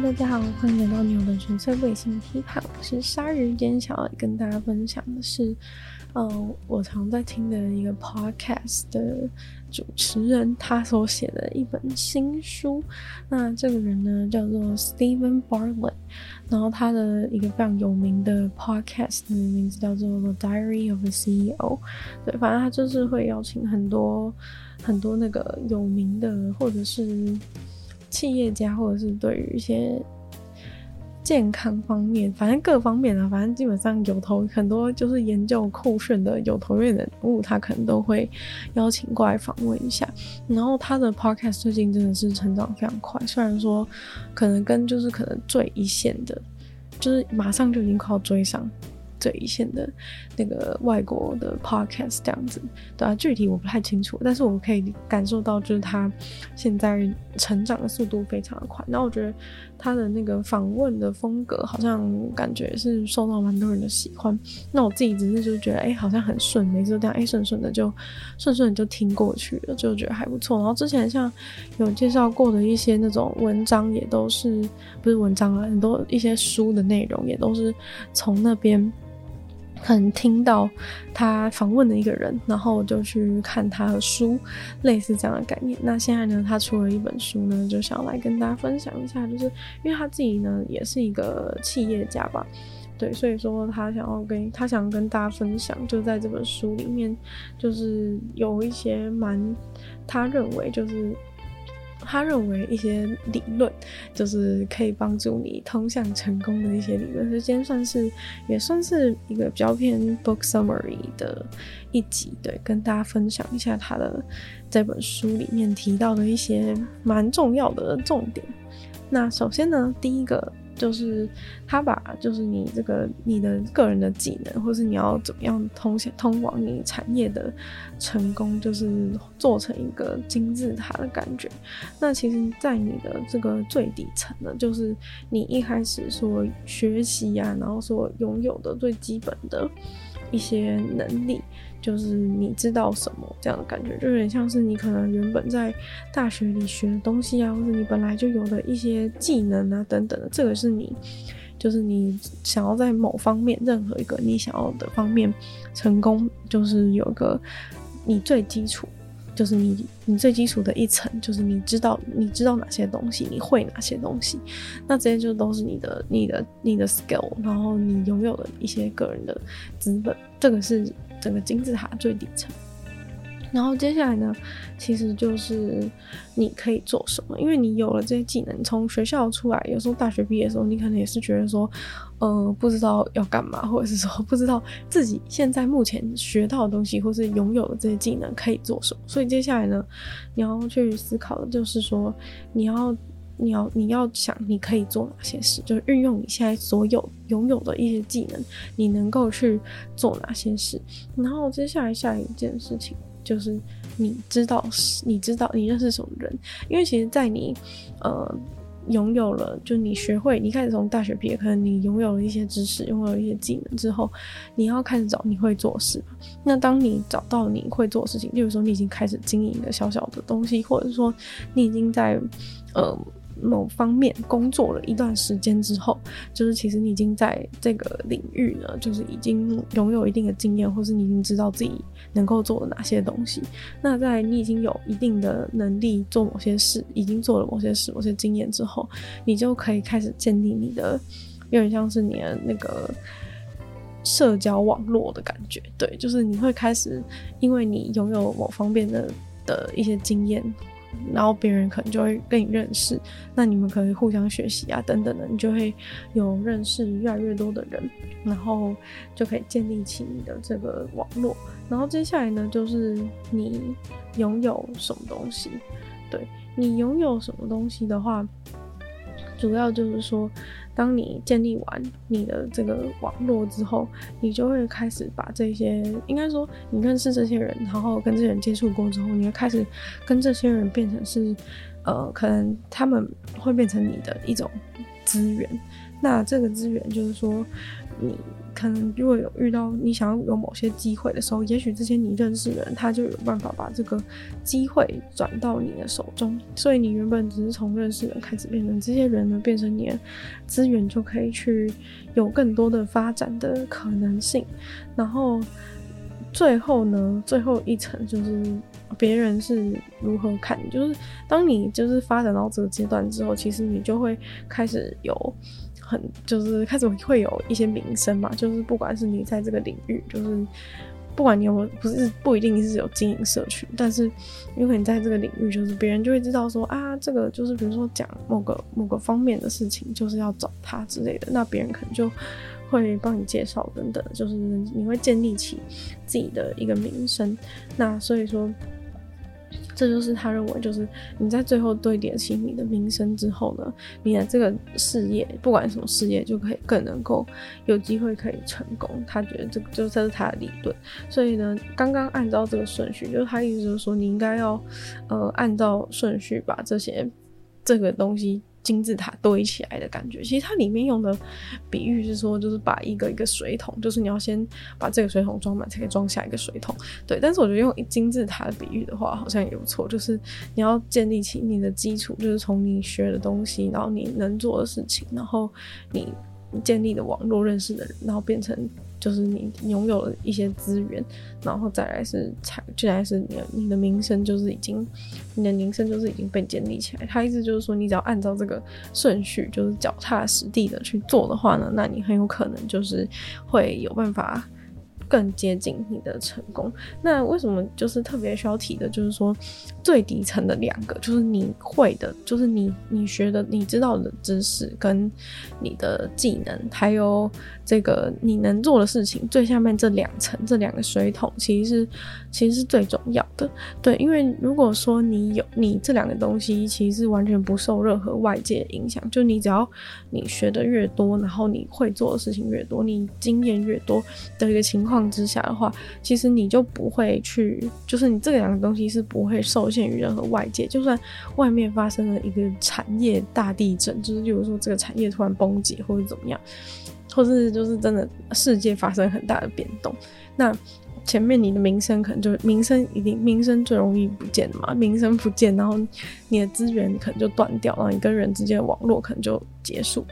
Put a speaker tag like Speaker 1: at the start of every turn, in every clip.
Speaker 1: 大家好，欢迎来到牛的纯粹卫星批判。我是鲨鱼，今天想要跟大家分享的是，嗯，我常在听的一个 podcast 的主持人他所写的一本新书。那这个人呢叫做 Steven Bartlett，然后他的一个非常有名的 podcast 的名字叫做 The Diary of a CEO。对，反正他就是会邀请很多很多那个有名的或者是。企业家，或者是对于一些健康方面，反正各方面啊，反正基本上有头很多就是研究酷炫的有头面人物，他可能都会邀请过来访问一下。然后他的 podcast 最近真的是成长非常快，虽然说可能跟就是可能最一线的，就是马上就已经快要追上。最一线的那个外国的 podcast 这样子，对啊，具体我不太清楚，但是我可以感受到，就是他现在成长的速度非常的快。那我觉得他的那个访问的风格，好像感觉是受到蛮多人的喜欢。那我自己只是就觉得，哎、好像很顺，每次都这样，哎、顺顺的就顺顺的就听过去了，就觉得还不错。然后之前像有介绍过的一些那种文章，也都是不是文章啊，很多一些书的内容，也都是从那边。可能听到他访问的一个人，然后我就去看他的书，类似这样的概念。那现在呢，他出了一本书呢，就想来跟大家分享一下，就是因为他自己呢也是一个企业家吧，对，所以说他想要跟他想跟大家分享，就在这本书里面，就是有一些蛮他认为就是。他认为一些理论就是可以帮助你通向成功的一些理论，所以今天算是也算是一个比较偏 book summary 的一集，对，跟大家分享一下他的这本书里面提到的一些蛮重要的重点。那首先呢，第一个。就是他把，就是你这个你的个人的技能，或是你要怎么样通通往你产业的成功，就是做成一个金字塔的感觉。那其实，在你的这个最底层呢，就是你一开始所学习呀，然后所拥有的最基本的一些能力。就是你知道什么这样的感觉，就有点像是你可能原本在大学里学的东西啊，或者你本来就有的一些技能啊等等的，这个是你，就是你想要在某方面任何一个你想要的方面成功，就是有个你最基础，就是你你最基础的一层，就是你知道你知道哪些东西，你会哪些东西，那这些就都是你的你的你的 skill，然后你拥有的一些个人的资本，这个是。整个金字塔最底层，然后接下来呢，其实就是你可以做什么，因为你有了这些技能，从学校出来，有时候大学毕业的时候，你可能也是觉得说，呃，不知道要干嘛，或者是说不知道自己现在目前学到的东西，或是拥有的这些技能可以做什么。所以接下来呢，你要去思考的就是说，你要。你要你要想你可以做哪些事，就是运用你现在所有拥有的一些技能，你能够去做哪些事。然后接下来下一件事情就是你知道，你知道你认识什么人，因为其实，在你呃拥有了，就你学会，你开始从大学毕业，可能你拥有了一些知识，拥有了一些技能之后，你要开始找你会做事。那当你找到你会做的事情，例如说你已经开始经营一个小小的东西，或者说你已经在呃。某方面工作了一段时间之后，就是其实你已经在这个领域呢，就是已经拥有一定的经验，或是你已经知道自己能够做哪些东西。那在你已经有一定的能力做某些事，已经做了某些事、某些经验之后，你就可以开始建立你的，有点像是你的那个社交网络的感觉。对，就是你会开始，因为你拥有某方面的的一些经验。然后别人可能就会跟你认识，那你们可以互相学习啊，等等的，你就会有认识越来越多的人，然后就可以建立起你的这个网络。然后接下来呢，就是你拥有什么东西，对，你拥有什么东西的话，主要就是说。当你建立完你的这个网络之后，你就会开始把这些，应该说你认识这些人，然后跟这些人接触过之后，你会开始跟这些人变成是，呃，可能他们会变成你的一种资源。那这个资源就是说，你可能如果有遇到你想要有某些机会的时候，也许这些你认识的人，他就有办法把这个机会转到你的手中。所以你原本只是从认识人开始变成这些人呢，变成你的资源，就可以去有更多的发展的可能性。然后最后呢，最后一层就是别人是如何看，就是当你就是发展到这个阶段之后，其实你就会开始有。很就是开始会有一些名声嘛，就是不管是你在这个领域，就是不管你有，不是不一定是有经营社群，但是因为你在这个领域，就是别人就会知道说啊，这个就是比如说讲某个某个方面的事情，就是要找他之类的，那别人可能就会帮你介绍等等，就是你会建立起自己的一个名声，那所以说。这就是他认为，就是你在最后堆叠起你的名声之后呢，你的这个事业，不管什么事业，就可以更能够有机会可以成功。他觉得这个就这是他的理论。所以呢，刚刚按照这个顺序，就是他意思就是说，你应该要呃按照顺序把这些这个东西。金字塔堆起来的感觉，其实它里面用的比喻是说，就是把一个一个水桶，就是你要先把这个水桶装满，才可以装下一个水桶。对，但是我觉得用金字塔的比喻的话，好像也不错，就是你要建立起你的基础，就是从你学的东西，然后你能做的事情，然后你建立的网络认识的人，然后变成。就是你拥有了一些资源，然后再来是才，进来是你的你的名声，就是已经你的名声就是已经被建立起来。他意思就是说，你只要按照这个顺序，就是脚踏实地的去做的话呢，那你很有可能就是会有办法。更接近你的成功。那为什么就是特别需要提的，就是说最底层的两个，就是你会的，就是你你学的、你知道的知识跟你的技能，还有这个你能做的事情，最下面这两层这两个水桶，其实是其实是最重要的。对，因为如果说你有你这两个东西，其实是完全不受任何外界影响，就你只要你学的越多，然后你会做的事情越多，你经验越多的一个情况。况之下的话，其实你就不会去，就是你这两个东西是不会受限于任何外界。就算外面发生了一个产业大地震，就是比如说这个产业突然崩解或者怎么样，或是就是真的世界发生很大的变动，那前面你的名声可能就名声一定名声最容易不见嘛，名声不见，然后你的资源可能就断掉，然后你跟人之间的网络可能就结束。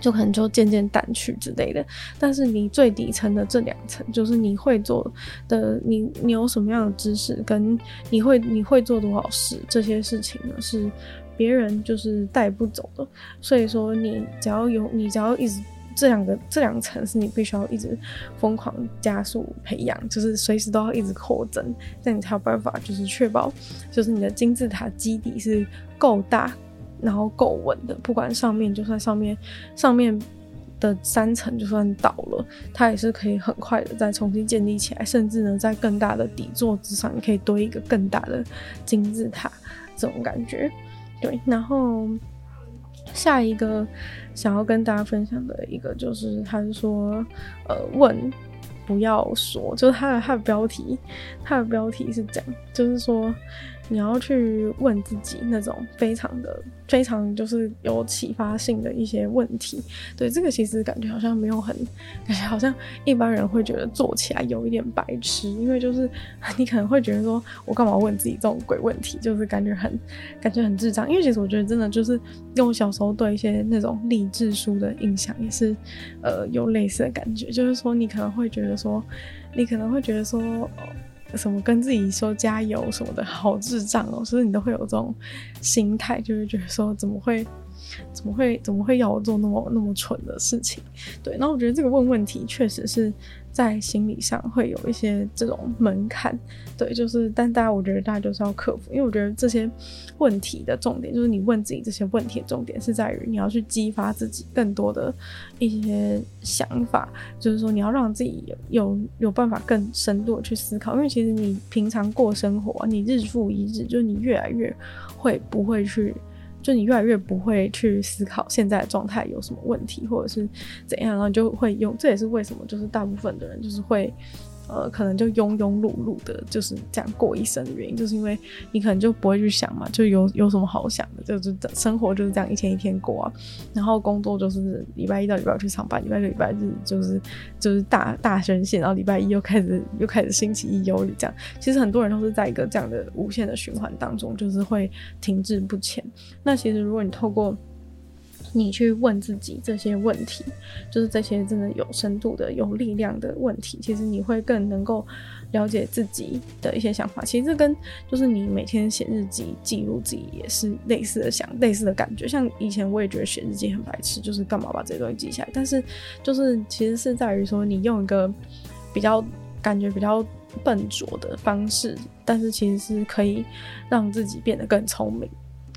Speaker 1: 就可能就渐渐淡去之类的，但是你最底层的这两层，就是你会做的，你你有什么样的知识，跟你会你会做多少事，这些事情呢是别人就是带不走的。所以说，你只要有，你只要一直这两个这两层是你必须要一直疯狂加速培养，就是随时都要一直扩增，这样你才有办法，就是确保就是你的金字塔基底是够大。然后够稳的，不管上面就算上面上面的三层就算倒了，它也是可以很快的再重新建立起来，甚至呢，在更大的底座之上，你可以堆一个更大的金字塔，这种感觉。对，然后下一个想要跟大家分享的一个就是，他是说，呃，问不要说，就是他的他的标题，他的标题是这样，就是说。你要去问自己那种非常的、非常就是有启发性的一些问题。对，这个其实感觉好像没有很，感觉好像一般人会觉得做起来有一点白痴，因为就是 你可能会觉得说，我干嘛问自己这种鬼问题，就是感觉很、感觉很智障。因为其实我觉得真的就是，用小时候对一些那种励志书的印象也是，呃，有类似的感觉，就是说你可能会觉得说，你可能会觉得说。什么跟自己说加油什么的，好智障哦！所以你都会有这种心态，就是觉得说怎么会。怎么会怎么会要我做那么那么蠢的事情？对，那我觉得这个问问题确实是在心理上会有一些这种门槛。对，就是但大家我觉得大家就是要克服，因为我觉得这些问题的重点就是你问自己这些问题的重点是在于你要去激发自己更多的一些想法，就是说你要让自己有有有办法更深度的去思考，因为其实你平常过生活，你日复一日，就是你越来越会不会去。就你越来越不会去思考现在的状态有什么问题，或者是怎样，然后就会用。这也是为什么，就是大部分的人就是会，呃，可能就庸庸碌碌的，就是这样过一生的原因，就是因为你可能就不会去想嘛，就有有什么好想的，就是生活就是这样一天一天过啊。然后工作就是礼拜一到礼拜五去上班，礼拜六礼拜日就是就是大大宣泄，然后礼拜一又开始又开始星期一忧虑这样。其实很多人都是在一个这样的无限的循环当中，就是会停滞不前。那其实如果你透过你去问自己这些问题，就是这些真的有深度的、有力量的问题，其实你会更能够了解自己的一些想法。其实这跟就是你每天写日记记录自己也是类似的想、类似的感觉。像以前我也觉得写日记很白痴，就是干嘛把这些东西记下来？但是就是其实是在于说，你用一个比较感觉比较笨拙的方式，但是其实是可以让自己变得更聪明。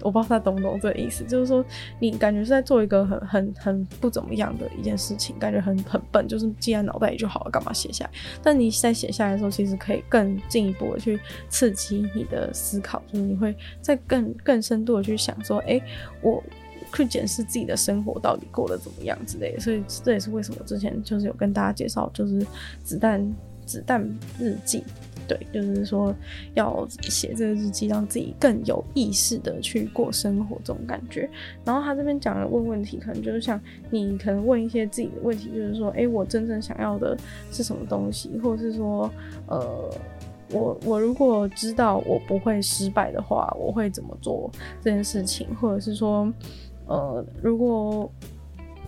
Speaker 1: 我不知道他懂不懂这个意思，就是说你感觉是在做一个很很很不怎么样的一件事情，感觉很很笨，就是记在脑袋里就好了，干嘛写下来？但你在写下来的时候，其实可以更进一步的去刺激你的思考，就是你会再更更深度的去想说，哎、我去检视自己的生活到底过得怎么样之类的。所以这也是为什么之前就是有跟大家介绍，就是子弹子弹日记。对，就是说要写这个日记，让自己更有意识的去过生活，这种感觉。然后他这边讲的问问题，可能就是像你可能问一些自己的问题，就是说，诶，我真正想要的是什么东西，或者是说，呃，我我如果知道我不会失败的话，我会怎么做这件事情，或者是说，呃，如果。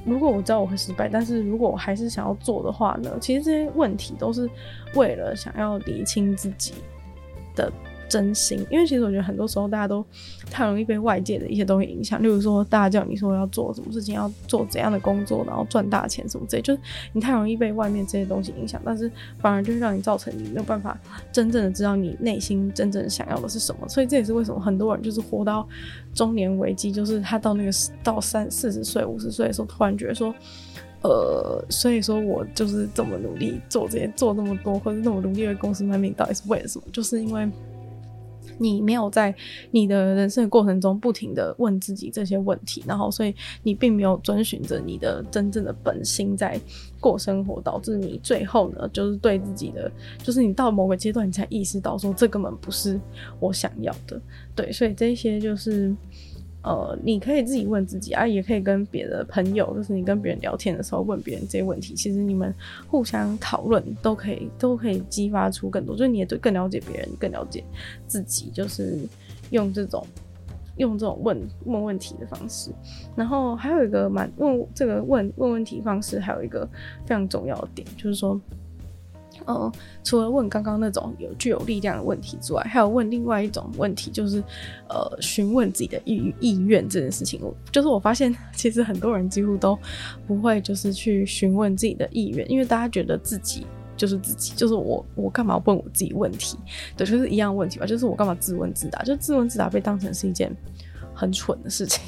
Speaker 1: 如果我知道我会失败，但是如果我还是想要做的话呢？其实这些问题都是为了想要理清自己的。真心，因为其实我觉得很多时候大家都太容易被外界的一些东西影响，例如说大家叫你说要做什么事情，要做怎样的工作，然后赚大钱什么之类，就是你太容易被外面这些东西影响，但是反而就是让你造成你没有办法真正的知道你内心真正想要的是什么。所以这也是为什么很多人就是活到中年危机，就是他到那个到三四十岁、五十岁的时候，突然觉得说，呃，所以说我就是这么努力做这些，做那么多，或者那么努力为公司卖命，到底是为了什么？就是因为。你没有在你的人生的过程中不停的问自己这些问题，然后所以你并没有遵循着你的真正的本心在过生活，导致你最后呢，就是对自己的，就是你到某个阶段你才意识到说，这根本不是我想要的，对，所以这些就是。呃，你可以自己问自己啊，也可以跟别的朋友，就是你跟别人聊天的时候问别人这些问题。其实你们互相讨论都可以，都可以激发出更多，就是你也对更了解别人，更了解自己，就是用这种用这种问问问题的方式。然后还有一个蛮问这个问问问题方式，还有一个非常重要的点，就是说。呃，除了问刚刚那种有具有力量的问题之外，还有问另外一种问题，就是呃，询问自己的意意愿这件事情。就是我发现，其实很多人几乎都不会，就是去询问自己的意愿，因为大家觉得自己就是自己，就是我，我干嘛问我自己问题？对，就是一样问题吧，就是我干嘛自问自答？就自问自答被当成是一件很蠢的事情。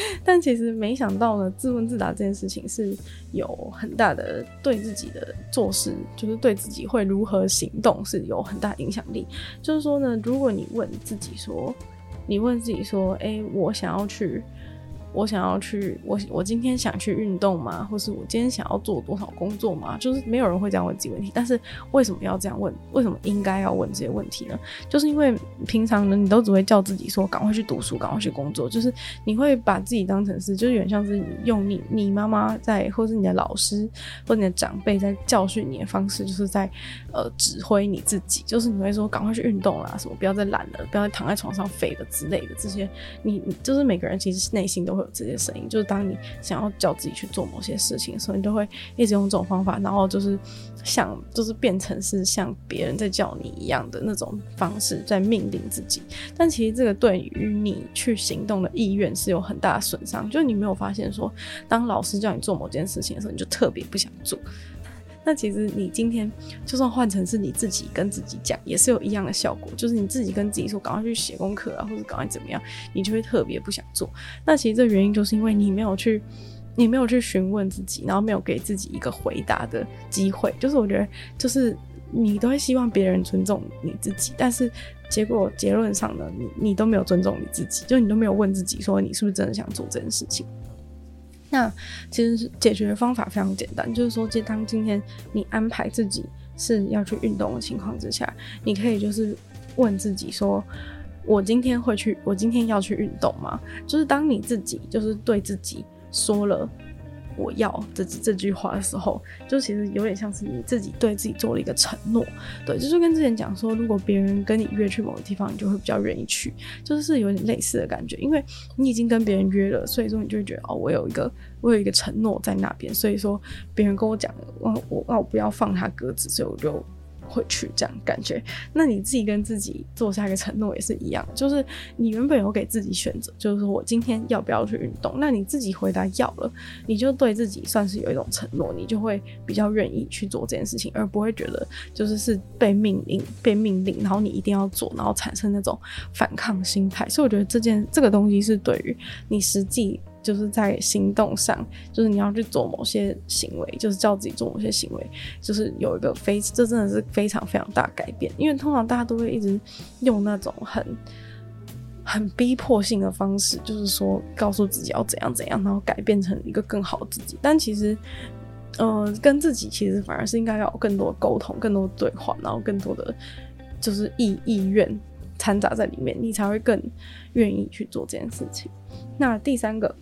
Speaker 1: 但其实没想到呢，自问自答这件事情是有很大的对自己的做事，就是对自己会如何行动是有很大影响力。就是说呢，如果你问自己说，你问自己说，诶，我想要去。我想要去，我我今天想去运动吗？或是我今天想要做多少工作吗？就是没有人会这样问自己问题。但是为什么要这样问？为什么应该要问这些问题呢？就是因为平常呢，你都只会叫自己说赶快去读书，赶快去工作。就是你会把自己当成是，就是有点像是你用你你妈妈在，或是你的老师或者你的长辈在教训你的方式，就是在呃指挥你自己。就是你会说赶快去运动啦，什么不要再懒了，不要再躺在床上废了之类的这些。你你就是每个人其实内心都会有这些声音，就是当你想要叫自己去做某些事情的时候，你都会一直用这种方法，然后就是想，就是变成是像别人在叫你一样的那种方式在命令自己。但其实这个对于你去行动的意愿是有很大的损伤。就是你没有发现说，当老师叫你做某件事情的时候，你就特别不想做。那其实你今天就算换成是你自己跟自己讲，也是有一样的效果。就是你自己跟自己说，赶快去写功课啊，或者赶快怎么样，你就会特别不想做。那其实这原因就是因为你没有去，你没有去询问自己，然后没有给自己一个回答的机会。就是我觉得，就是你都会希望别人尊重你自己，但是结果结论上呢，你你都没有尊重你自己，就你都没有问自己说，你是不是真的想做这件事情。那其实解决方法非常简单，就是说，当今天你安排自己是要去运动的情况之下，你可以就是问自己说：我今天会去，我今天要去运动吗？就是当你自己就是对自己说了。我要这这句话的时候，就其实有点像是你自己对自己做了一个承诺，对，就是跟之前讲说，如果别人跟你约去某个地方，你就会比较愿意去，就是有点类似的感觉，因为你已经跟别人约了，所以说你就会觉得哦，我有一个我有一个承诺在那边，所以说别人跟我讲，我我我不要放他鸽子，所以我就。会去这样感觉，那你自己跟自己做下一个承诺也是一样，就是你原本有给自己选择，就是说我今天要不要去运动，那你自己回答要了，你就对自己算是有一种承诺，你就会比较愿意去做这件事情，而不会觉得就是是被命令、被命令，然后你一定要做，然后产生那种反抗心态。所以我觉得这件这个东西是对于你实际。就是在行动上，就是你要去做某些行为，就是叫自己做某些行为，就是有一个非，这真的是非常非常大改变。因为通常大家都会一直用那种很很逼迫性的方式，就是说告诉自己要怎样怎样，然后改变成一个更好的自己。但其实，呃，跟自己其实反而是应该要有更多沟通、更多对话，然后更多的就是意意愿掺杂在里面，你才会更愿意去做这件事情。那第三个。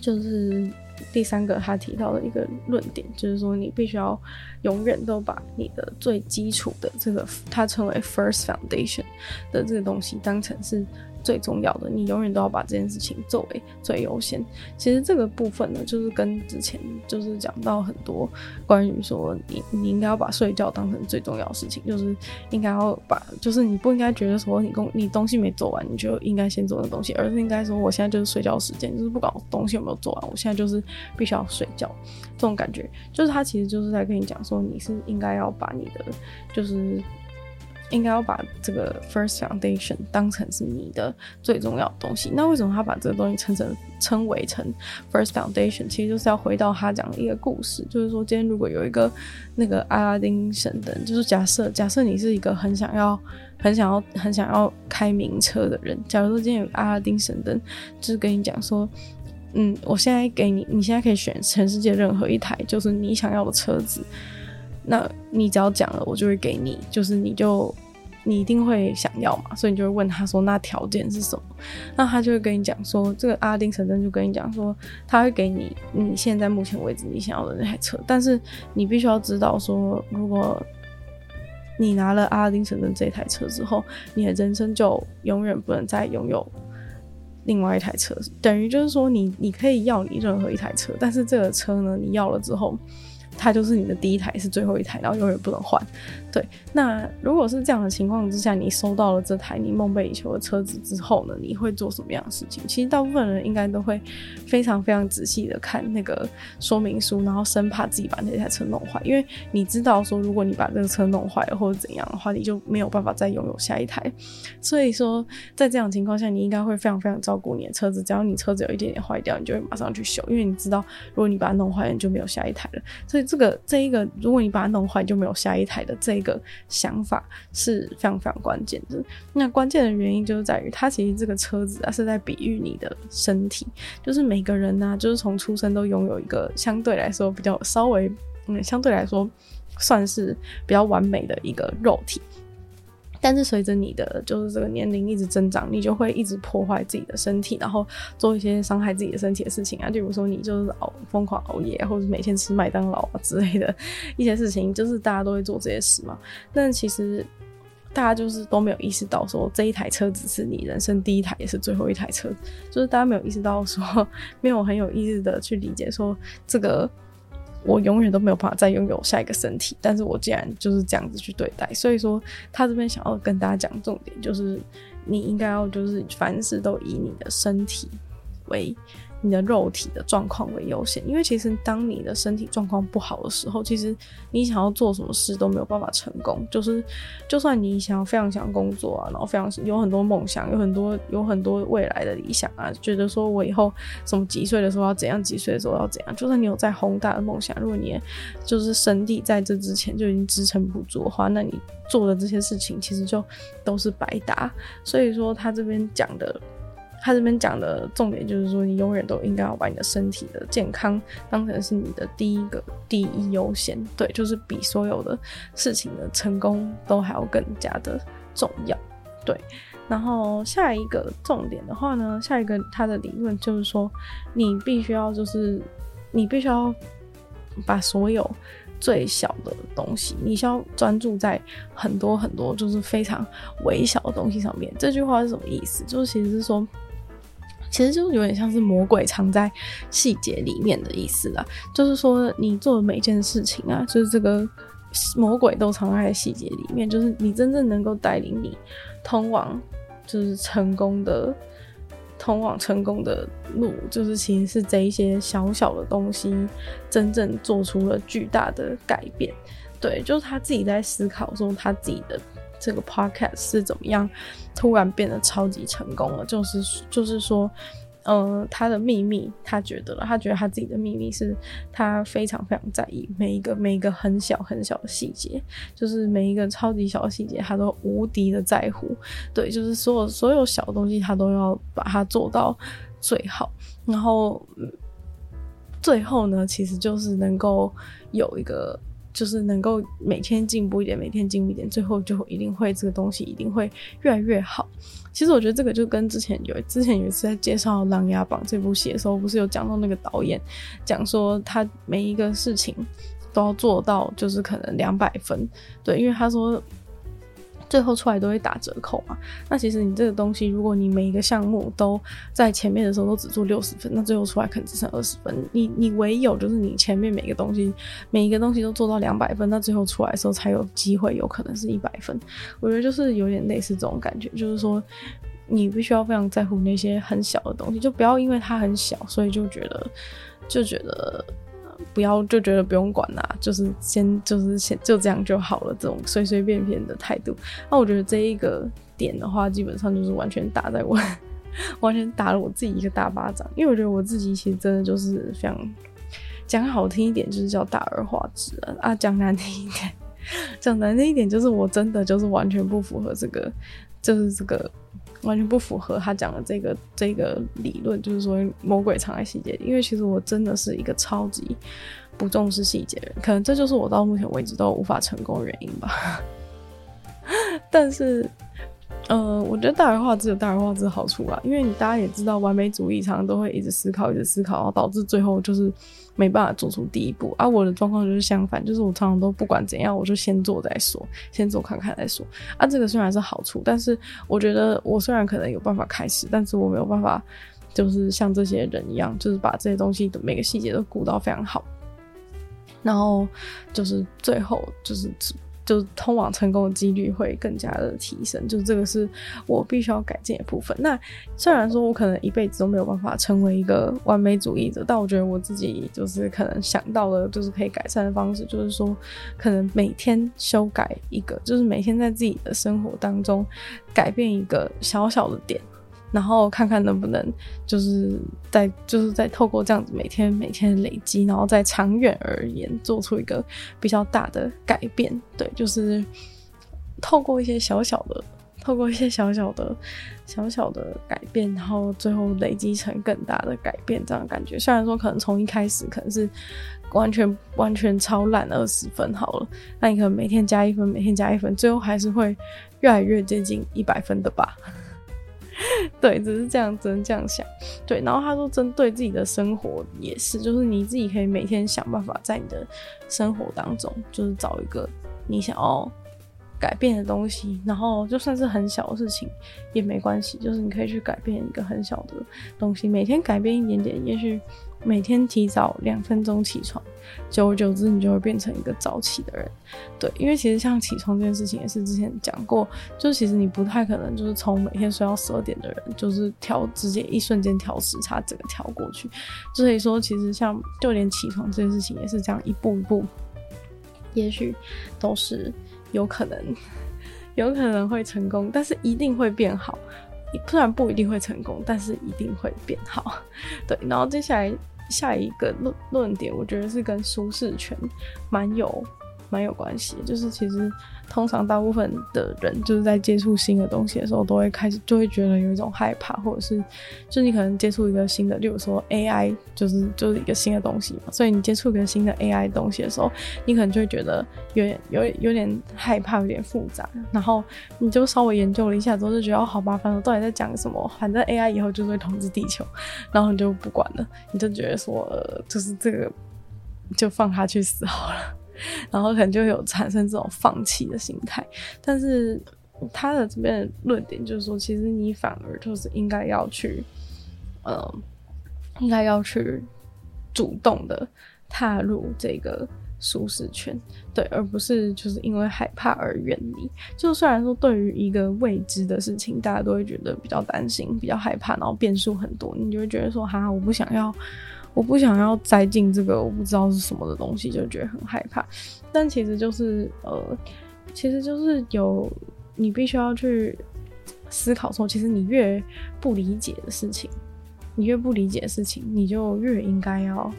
Speaker 1: 就是第三个他提到的一个论点，就是说你必须要永远都把你的最基础的这个，他称为 first foundation 的这个东西当成是。最重要的，你永远都要把这件事情作为最优先。其实这个部分呢，就是跟之前就是讲到很多关于说你你应该要把睡觉当成最重要的事情，就是应该要把，就是你不应该觉得说你工你东西没做完，你就应该先做那东西，而是应该说我现在就是睡觉时间，就是不管我东西有没有做完，我现在就是必须要睡觉。这种感觉，就是他其实就是在跟你讲说，你是应该要把你的就是。应该要把这个 first foundation 当成是你的最重要的东西。那为什么他把这个东西称成称为成 first foundation？其实就是要回到他讲的一个故事，就是说今天如果有一个那个阿拉丁神灯，就是假设假设你是一个很想要很想要很想要开名车的人，假如说今天有阿拉丁神灯，就是跟你讲说，嗯，我现在给你，你现在可以选全世界任何一台，就是你想要的车子。那你只要讲了，我就会给你，就是你就你一定会想要嘛，所以你就会问他说，那条件是什么？那他就会跟你讲说，这个阿拉丁神灯就跟你讲说，他会给你你现在目前为止你想要的那台车，但是你必须要知道说，如果你拿了阿拉丁神灯这台车之后，你的人生就永远不能再拥有另外一台车，等于就是说你你可以要你任何一台车，但是这个车呢，你要了之后。它就是你的第一台，是最后一台，然后永远不能换。对，那如果是这样的情况之下，你收到了这台你梦寐以求的车子之后呢，你会做什么样的事情？其实大部分人应该都会非常非常仔细的看那个说明书，然后生怕自己把那台车弄坏，因为你知道说，如果你把这个车弄坏了或者怎样的话，你就没有办法再拥有下一台。所以说，在这样情况下，你应该会非常非常照顾你的车子，只要你车子有一点点坏掉，你就会马上去修，因为你知道，如果你把它弄坏了，你就没有下一台了。所以。这个这一个，如果你把它弄坏，就没有下一台的这一个想法是非常非常关键的。那关键的原因就是在于，它其实这个车子啊是在比喻你的身体，就是每个人呢、就是从出生都拥有一个相对来说比较稍微嗯，相对来说算是比较完美的一个肉体。但是随着你的就是这个年龄一直增长，你就会一直破坏自己的身体，然后做一些伤害自己的身体的事情啊，就比如说你就是熬疯狂熬夜，或者每天吃麦当劳啊之类的一些事情，就是大家都会做这些事嘛。但其实大家就是都没有意识到说，这一台车子是你人生第一台也是最后一台车，就是大家没有意识到说，没有很有意识的去理解说这个。我永远都没有办法再拥有下一个身体，但是我既然就是这样子去对待，所以说他这边想要跟大家讲重点，就是你应该要就是凡事都以你的身体为。你的肉体的状况为优先，因为其实当你的身体状况不好的时候，其实你想要做什么事都没有办法成功。就是，就算你想要非常想工作啊，然后非常有很多梦想，有很多有很多未来的理想啊，觉得说我以后什么几岁的时候要怎样，几岁的时候要怎样。就算你有再宏大的梦想，如果你就是身体在这之前就已经支撑不住的话，那你做的这些事情其实就都是白搭。所以说他这边讲的。他这边讲的重点就是说，你永远都应该要把你的身体的健康当成是你的第一个第一优先，对，就是比所有的事情的成功都还要更加的重要，对。然后下一个重点的话呢，下一个他的理论就是说，你必须要就是你必须要把所有最小的东西，你需要专注在很多很多就是非常微小的东西上面。这句话是什么意思？就是其实是说，其实就有点像是魔鬼藏在细节里面的意思啦。就是说，你做的每件事情啊，就是这个魔鬼都藏在细节里面，就是你真正能够带领你通往。就是成功的，通往成功的路，就是其实是这一些小小的东西，真正做出了巨大的改变。对，就是他自己在思考说，他自己的这个 podcast 是怎么样突然变得超级成功了，就是就是说。呃，他的秘密，他觉得了，他觉得他自己的秘密是，他非常非常在意每一个每一个很小很小的细节，就是每一个超级小的细节，他都无敌的在乎。对，就是所有所有小东西，他都要把它做到最好。然后最后呢，其实就是能够有一个。就是能够每天进步一点，每天进步一点，最后就一定会这个东西一定会越来越好。其实我觉得这个就跟之前有之前有一次在介绍《琅琊榜》这部戏的时候，不是有讲到那个导演讲说他每一个事情都要做到，就是可能两百分，对，因为他说。最后出来都会打折扣嘛？那其实你这个东西，如果你每一个项目都在前面的时候都只做六十分，那最后出来可能只剩二十分。你你唯有就是你前面每个东西每一个东西都做到两百分，那最后出来的时候才有机会有可能是一百分。我觉得就是有点类似这种感觉，就是说你必须要非常在乎那些很小的东西，就不要因为它很小，所以就觉得就觉得。不要就觉得不用管啦，就是先就是先就这样就好了，这种随随便便的态度。那我觉得这一个点的话，基本上就是完全打在我，完全打了我自己一个大巴掌。因为我觉得我自己其实真的就是非常讲好听一点，就是叫大而化之啊；啊，讲难听一点，讲难听一点，就是我真的就是完全不符合这个，就是这个。完全不符合他讲的这个这个理论，就是说魔鬼藏在细节里。因为其实我真的是一个超级不重视细节的人，可能这就是我到目前为止都无法成功的原因吧。但是。呃，我觉得大而化之有大而化之的好处啦，因为你大家也知道，完美主义常常都会一直思考，一直思考，然后导致最后就是没办法做出第一步。而、啊、我的状况就是相反，就是我常常都不管怎样，我就先做再说，先做看看再说。啊，这个虽然是好处，但是我觉得我虽然可能有办法开始，但是我没有办法，就是像这些人一样，就是把这些东西的每个细节都顾到非常好，然后就是最后就是。就通往成功的几率会更加的提升，就这个是我必须要改进的部分。那虽然说我可能一辈子都没有办法成为一个完美主义者，但我觉得我自己就是可能想到了，就是可以改善的方式，就是说可能每天修改一个，就是每天在自己的生活当中改变一个小小的点。然后看看能不能，就是在就是在透过这样子每天每天累积，然后在长远而言做出一个比较大的改变。对，就是透过一些小小的，透过一些小小的、小小的改变，然后最后累积成更大的改变，这样的感觉。虽然说可能从一开始可能是完全完全超烂二十分好了，那你可能每天加一分，每天加一分，最后还是会越来越接近一百分的吧。对，只是这样，只能这样想。对，然后他说，针对自己的生活也是，就是你自己可以每天想办法在你的生活当中，就是找一个你想要改变的东西，然后就算是很小的事情也没关系，就是你可以去改变一个很小的东西，每天改变一点点，也许。每天提早两分钟起床，久而久之，你就会变成一个早起的人。对，因为其实像起床这件事情，也是之前讲过，就是其实你不太可能就是从每天睡到十二点的人，就是调直接一瞬间调时差，整个调过去。所以说，其实像就连起床这件事情，也是这样一步一步，也许都是有可能，有可能会成功，但是一定会变好。虽然不一定会成功，但是一定会变好。对，然后接下来下一个论论点，我觉得是跟舒适圈蛮有蛮有关系，就是其实通常大部分的人就是在接触新的东西的时候，都会开始就会觉得有一种害怕，或者是就你可能接触一个新的，例如说 AI，就是就是一个新的东西嘛，所以你接触一个新的 AI 东西的时候，你可能就会觉得有点有有点害怕，有点复杂，然后你就稍微研究了一下之后，就觉得，好麻烦，我到底在讲什么？反正 AI 以后就会统治地球，然后你就不管了，你就觉得说，就是这个就放他去死好了。然后可能就有产生这种放弃的心态，但是他的这边论点就是说，其实你反而就是应该要去，呃，应该要去主动的踏入这个舒适圈，对，而不是就是因为害怕而远离。就虽然说对于一个未知的事情，大家都会觉得比较担心、比较害怕，然后变数很多，你就会觉得说，哈，我不想要。我不想要栽进这个我不知道是什么的东西，就觉得很害怕。但其实就是呃，其实就是有你必须要去思考说，其实你越不理解的事情，你越不理解的事情，你就越应该要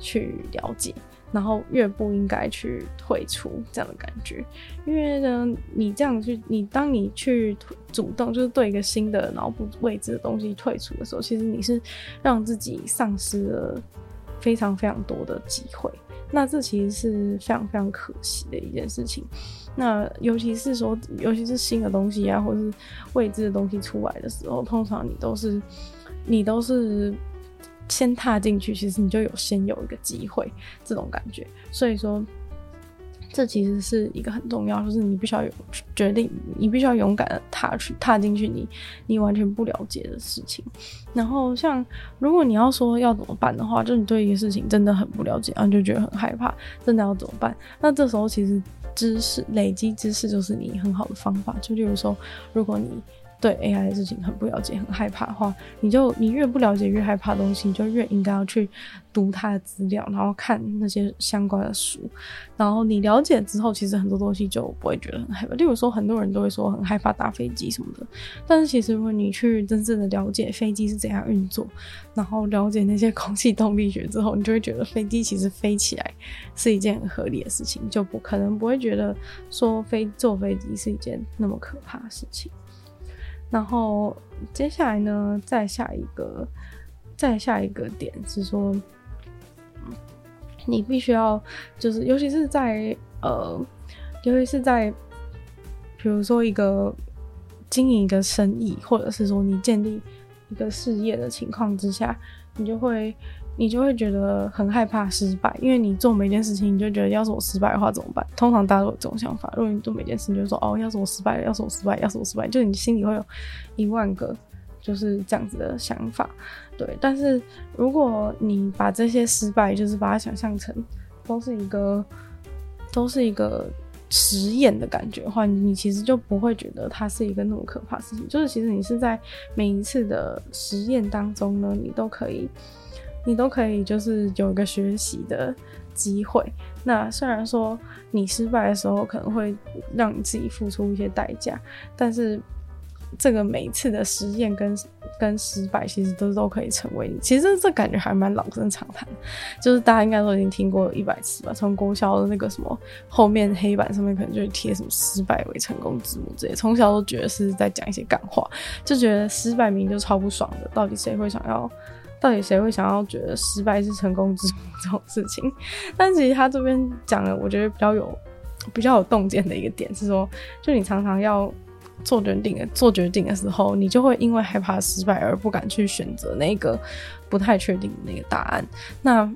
Speaker 1: 去了解。然后越不应该去退出这样的感觉，因为呢，你这样去，你当你去主动就是对一个新的然后不未知的东西退出的时候，其实你是让自己丧失了非常非常多的机会。那这其实是非常非常可惜的一件事情。那尤其是说，尤其是新的东西啊，或是未知的东西出来的时候，通常你都是你都是。先踏进去，其实你就有先有一个机会，这种感觉。所以说，这其实是一个很重要，就是你必须要有决定，你必须要勇敢的踏去踏进去你你完全不了解的事情。然后，像如果你要说要怎么办的话，就你对一个事情真的很不了解，然后就觉得很害怕，真的要怎么办？那这时候其实知识累积知识就是你很好的方法。就例如说，如果你对 AI 的事情很不了解、很害怕的话，你就你越不了解、越害怕的东西，你就越应该要去读它的资料，然后看那些相关的书。然后你了解之后，其实很多东西就不会觉得很害怕。例如说，很多人都会说很害怕搭飞机什么的，但是其实如果你去真正的了解飞机是怎样运作，然后了解那些空气动力学之后，你就会觉得飞机其实飞起来是一件很合理的事情，就不可能不会觉得说飞坐飞机是一件那么可怕的事情。然后接下来呢，再下一个，再下一个点是说，你必须要就是，尤其是在呃，尤其是在，比如说一个经营一个生意，或者是说你建立一个事业的情况之下，你就会。你就会觉得很害怕失败，因为你做每件事情，你就觉得要是我失败的话怎么办？通常大家都有这种想法。如果你做每件事情，就说哦，要是我失败了，要是我失败，要是我失败，就你心里会有一万个就是这样子的想法。对，但是如果你把这些失败，就是把它想象成都是一个都是一个实验的感觉的话，你其实就不会觉得它是一个那么可怕的事情。就是其实你是在每一次的实验当中呢，你都可以。你都可以，就是有一个学习的机会。那虽然说你失败的时候可能会让你自己付出一些代价，但是这个每一次的实验跟跟失败，其实都都可以成为你。其实这感觉还蛮老生常谈，就是大家应该都已经听过一百次吧。从国小的那个什么后面黑板上面可能就会贴什么“失败为成功之母”这些，从小都觉得是在讲一些干话，就觉得失败名就超不爽的，到底谁会想要？到底谁会想要觉得失败是成功之母 这种事情？但其实他这边讲的，我觉得比较有比较有洞见的一个点是说，就你常常要做决定的做决定的时候，你就会因为害怕失败而不敢去选择那个不太确定的那个答案。那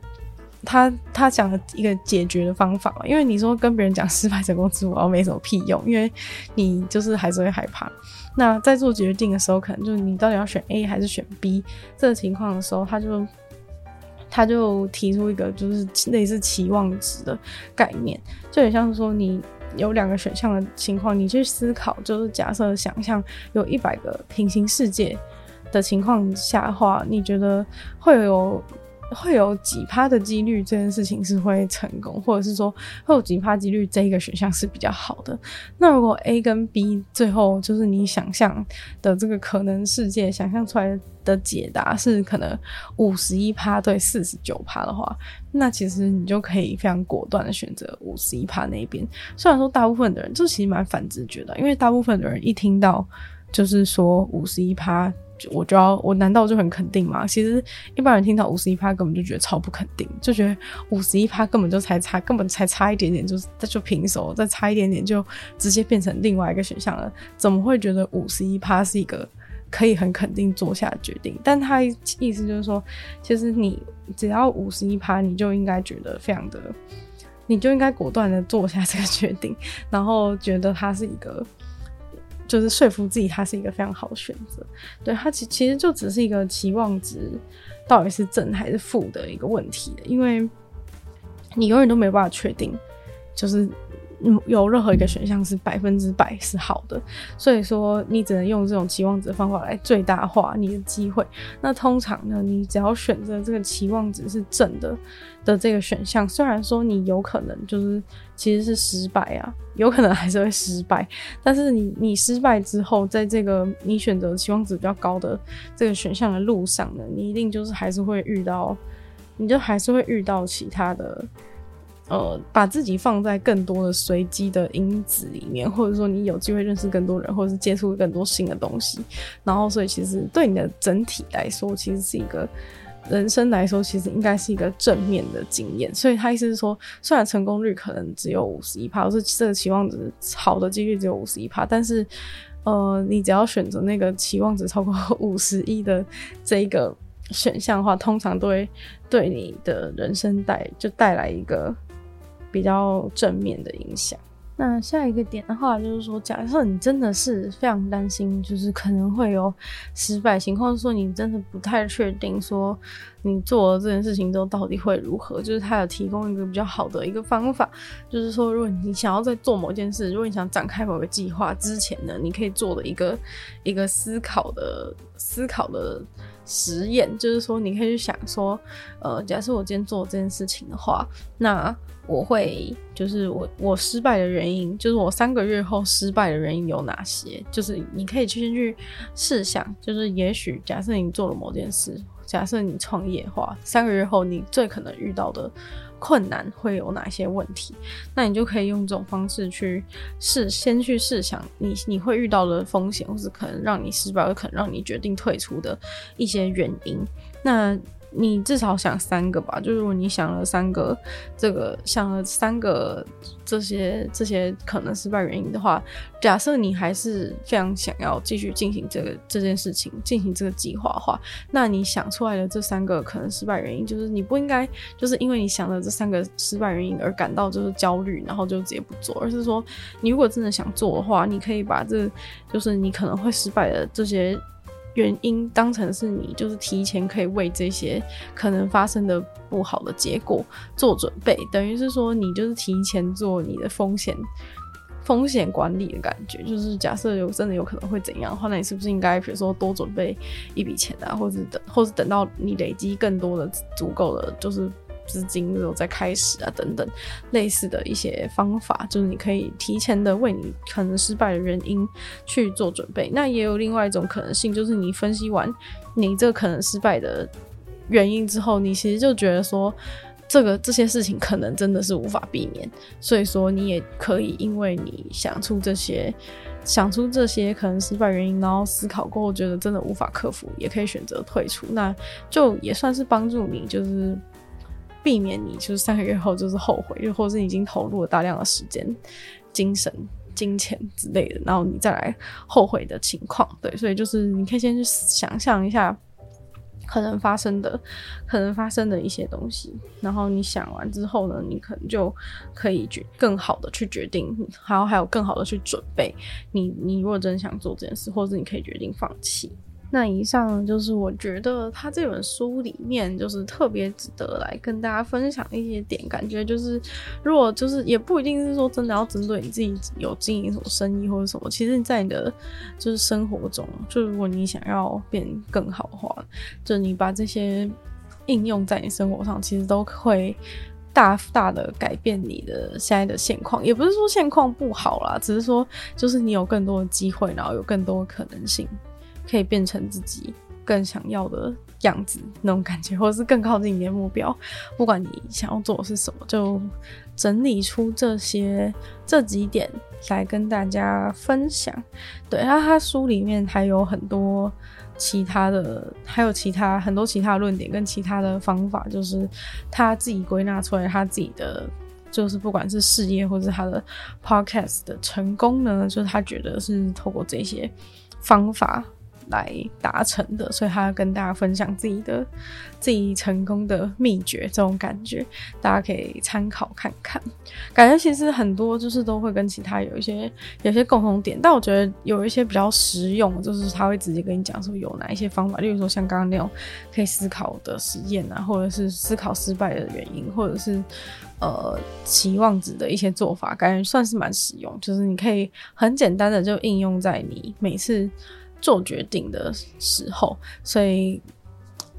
Speaker 1: 他他讲了一个解决的方法嘛，因为你说跟别人讲失败成功之母，然后没什么屁用，因为你就是还是会害怕。那在做决定的时候，可能就是你到底要选 A 还是选 B 这个情况的时候，他就他就提出一个就是类似期望值的概念，就很像是说你有两个选项的情况，你去思考，就是假设想象有一百个平行世界的情况下的话，你觉得会有会有几趴的几率这件事情是会成功，或者是说会有几趴几率这一个选项是比较好的。那如果 A 跟 B 最后就是你想象的这个可能世界想象出来的解答是可能五十一趴对四十九趴的话，那其实你就可以非常果断的选择五十一趴那一边。虽然说大部分的人就其实蛮反直觉的，因为大部分的人一听到就是说五十一趴。我就要，我难道就很肯定吗？其实一般人听到五十一趴，根本就觉得超不肯定，就觉得五十一趴根本就才差，根本才差一点点就就平手，再差一点点就直接变成另外一个选项了。怎么会觉得五十一趴是一个可以很肯定做下决定？但他意思就是说，其实你只要五十一趴，你就应该觉得非常的，你就应该果断的做下这个决定，然后觉得它是一个。就是说服自己，它是一个非常好的选择。对，它其其实就只是一个期望值到底是正还是负的一个问题，因为你永远都没办法确定，就是。有任何一个选项是百分之百是好的，所以说你只能用这种期望值方法来最大化你的机会。那通常呢，你只要选择这个期望值是正的的这个选项，虽然说你有可能就是其实是失败啊，有可能还是会失败，但是你你失败之后，在这个你选择期望值比较高的这个选项的路上呢，你一定就是还是会遇到，你就还是会遇到其他的。呃，把自己放在更多的随机的因子里面，或者说你有机会认识更多人，或者是接触更多新的东西，然后所以其实对你的整体来说，其实是一个人生来说，其实应该是一个正面的经验。所以他意思是说，虽然成功率可能只有五十一趴，或是这个期望值好的几率只有五十一趴，但是呃，你只要选择那个期望值超过 五十一的这一个选项的话，通常都会对你的人生带就带来一个。比较正面的影响。那下一个点的话，就是说，假设你真的是非常担心，就是可能会有失败情况，说你真的不太确定，说你做了这件事情之后到底会如何，就是他有提供一个比较好的一个方法，就是说，如果你想要在做某件事，如果你想展开某个计划之前呢，你可以做的一个一个思考的思考的。实验就是说，你可以去想说，呃，假设我今天做这件事情的话，那我会就是我我失败的原因，就是我三个月后失败的原因有哪些？就是你可以去先去试想，就是也许假设你做了某件事，假设你创业的话，三个月后你最可能遇到的。困难会有哪些问题？那你就可以用这种方式去试，先去试想你你会遇到的风险，或是可能让你失败，可能让你决定退出的一些原因。那你至少想三个吧，就是如果你想了三个，这个想了三个这些这些可能失败原因的话，假设你还是非常想要继续进行这个这件事情，进行这个计划的话，那你想出来的这三个可能失败原因，就是你不应该就是因为你想了这三个失败原因而感到就是焦虑，然后就直接不做，而是说你如果真的想做的话，你可以把这就是你可能会失败的这些。原因当成是你就是提前可以为这些可能发生的不好的结果做准备，等于是说你就是提前做你的风险风险管理的感觉。就是假设有真的有可能会怎样的话，那你是不是应该比如说多准备一笔钱啊，或者等，或者等到你累积更多的足够的就是。资金有在开始啊，等等类似的一些方法，就是你可以提前的为你可能失败的原因去做准备。那也有另外一种可能性，就是你分析完你这可能失败的原因之后，你其实就觉得说，这个这些事情可能真的是无法避免，所以说你也可以因为你想出这些想出这些可能失败原因，然后思考过后觉得真的无法克服，也可以选择退出，那就也算是帮助你就是。避免你就是三个月后就是后悔，又或是已经投入了大量的时间、精神、金钱之类的，然后你再来后悔的情况。对，所以就是你可以先去想象一下可能发生的、可能发生的一些东西，然后你想完之后呢，你可能就可以决更好的去决定，还有还有更好的去准备。你你如果真想做这件事，或者是你可以决定放弃。那以上就是我觉得他这本书里面就是特别值得来跟大家分享一些点，感觉就是如果就是也不一定是说真的要针对你自己有经营什么生意或者什么，其实你在你的就是生活中，就如果你想要变更好的话，就你把这些应用在你生活上，其实都会大大的改变你的现在的现况。也不是说现况不好啦，只是说就是你有更多的机会，然后有更多的可能性，可以变成自己更想要的样子那种感觉，或者是更靠近你的目标。不管你想要做的是什么，就整理出这些这几点来跟大家分享。对，然后他书里面还有很多。其他的还有其他很多其他论点跟其他的方法，就是他自己归纳出来，他自己的就是不管是事业或是他的 podcast 的成功呢，就是他觉得是透过这些方法。来达成的，所以他要跟大家分享自己的自己成功的秘诀，这种感觉大家可以参考看看。感觉其实很多就是都会跟其他有一些有些共同点，但我觉得有一些比较实用，就是他会直接跟你讲说有哪一些方法，例如说像刚刚那种可以思考的实验啊，或者是思考失败的原因，或者是呃期望值的一些做法，感觉算是蛮实用，就是你可以很简单的就应用在你每次。做决定的时候，所以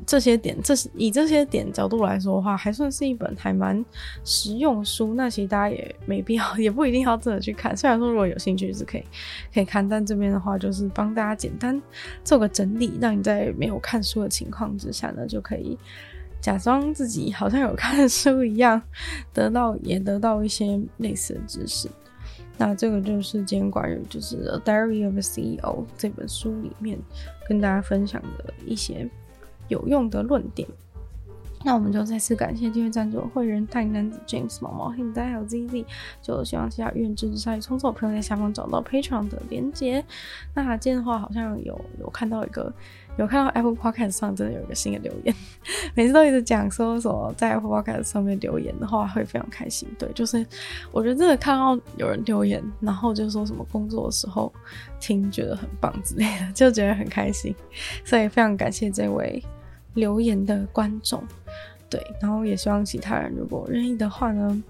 Speaker 1: 这些点，这是以这些点角度来说的话，还算是一本还蛮实用书。那其实大家也没必要，也不一定要真的去看。虽然说如果有兴趣是可以可以看，但这边的话就是帮大家简单做个整理，让你在没有看书的情况之下呢，就可以假装自己好像有看书一样，得到也得到一些类似的知识。那这个就是今天关于就是《A Diary of a CEO》这本书里面跟大家分享的一些有用的论点。那我们就再次感谢今天赞助会员大男子 James、毛毛、现在还有 ZZ，就希望其他愿意支持鲨鱼创作的朋友在下方找到 patron 的连接。那今天的话好像有有看到一个。有看到 Apple Podcast 上真的有一个新的留言，每次都一直讲说什么在 Apple Podcast 上面留言的话会非常开心。对，就是我觉得真的看到有人留言，然后就说什么工作的时候听觉得很棒之类的，就觉得很开心。所以非常感谢这位留言的观众。对，然后也希望其他人如果愿意的话呢，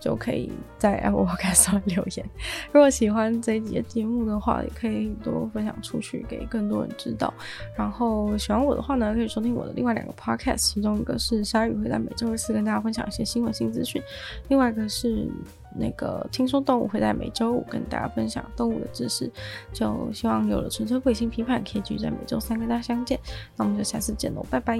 Speaker 1: 就可以在 Apple Podcast 上留言。如果喜欢这一集的节目的话，也可以多分享出去，给更多人知道。然后喜欢我的话呢，可以收听我的另外两个 Podcast，其中一个是鲨鱼会在每周四跟大家分享一些新闻新资讯，另外一个是那个听说动物会在每周五跟大家分享动物的知识。就希望有了纯粹卫星批判，可以继续在每周三跟大家相见。那我们就下次见喽，拜拜。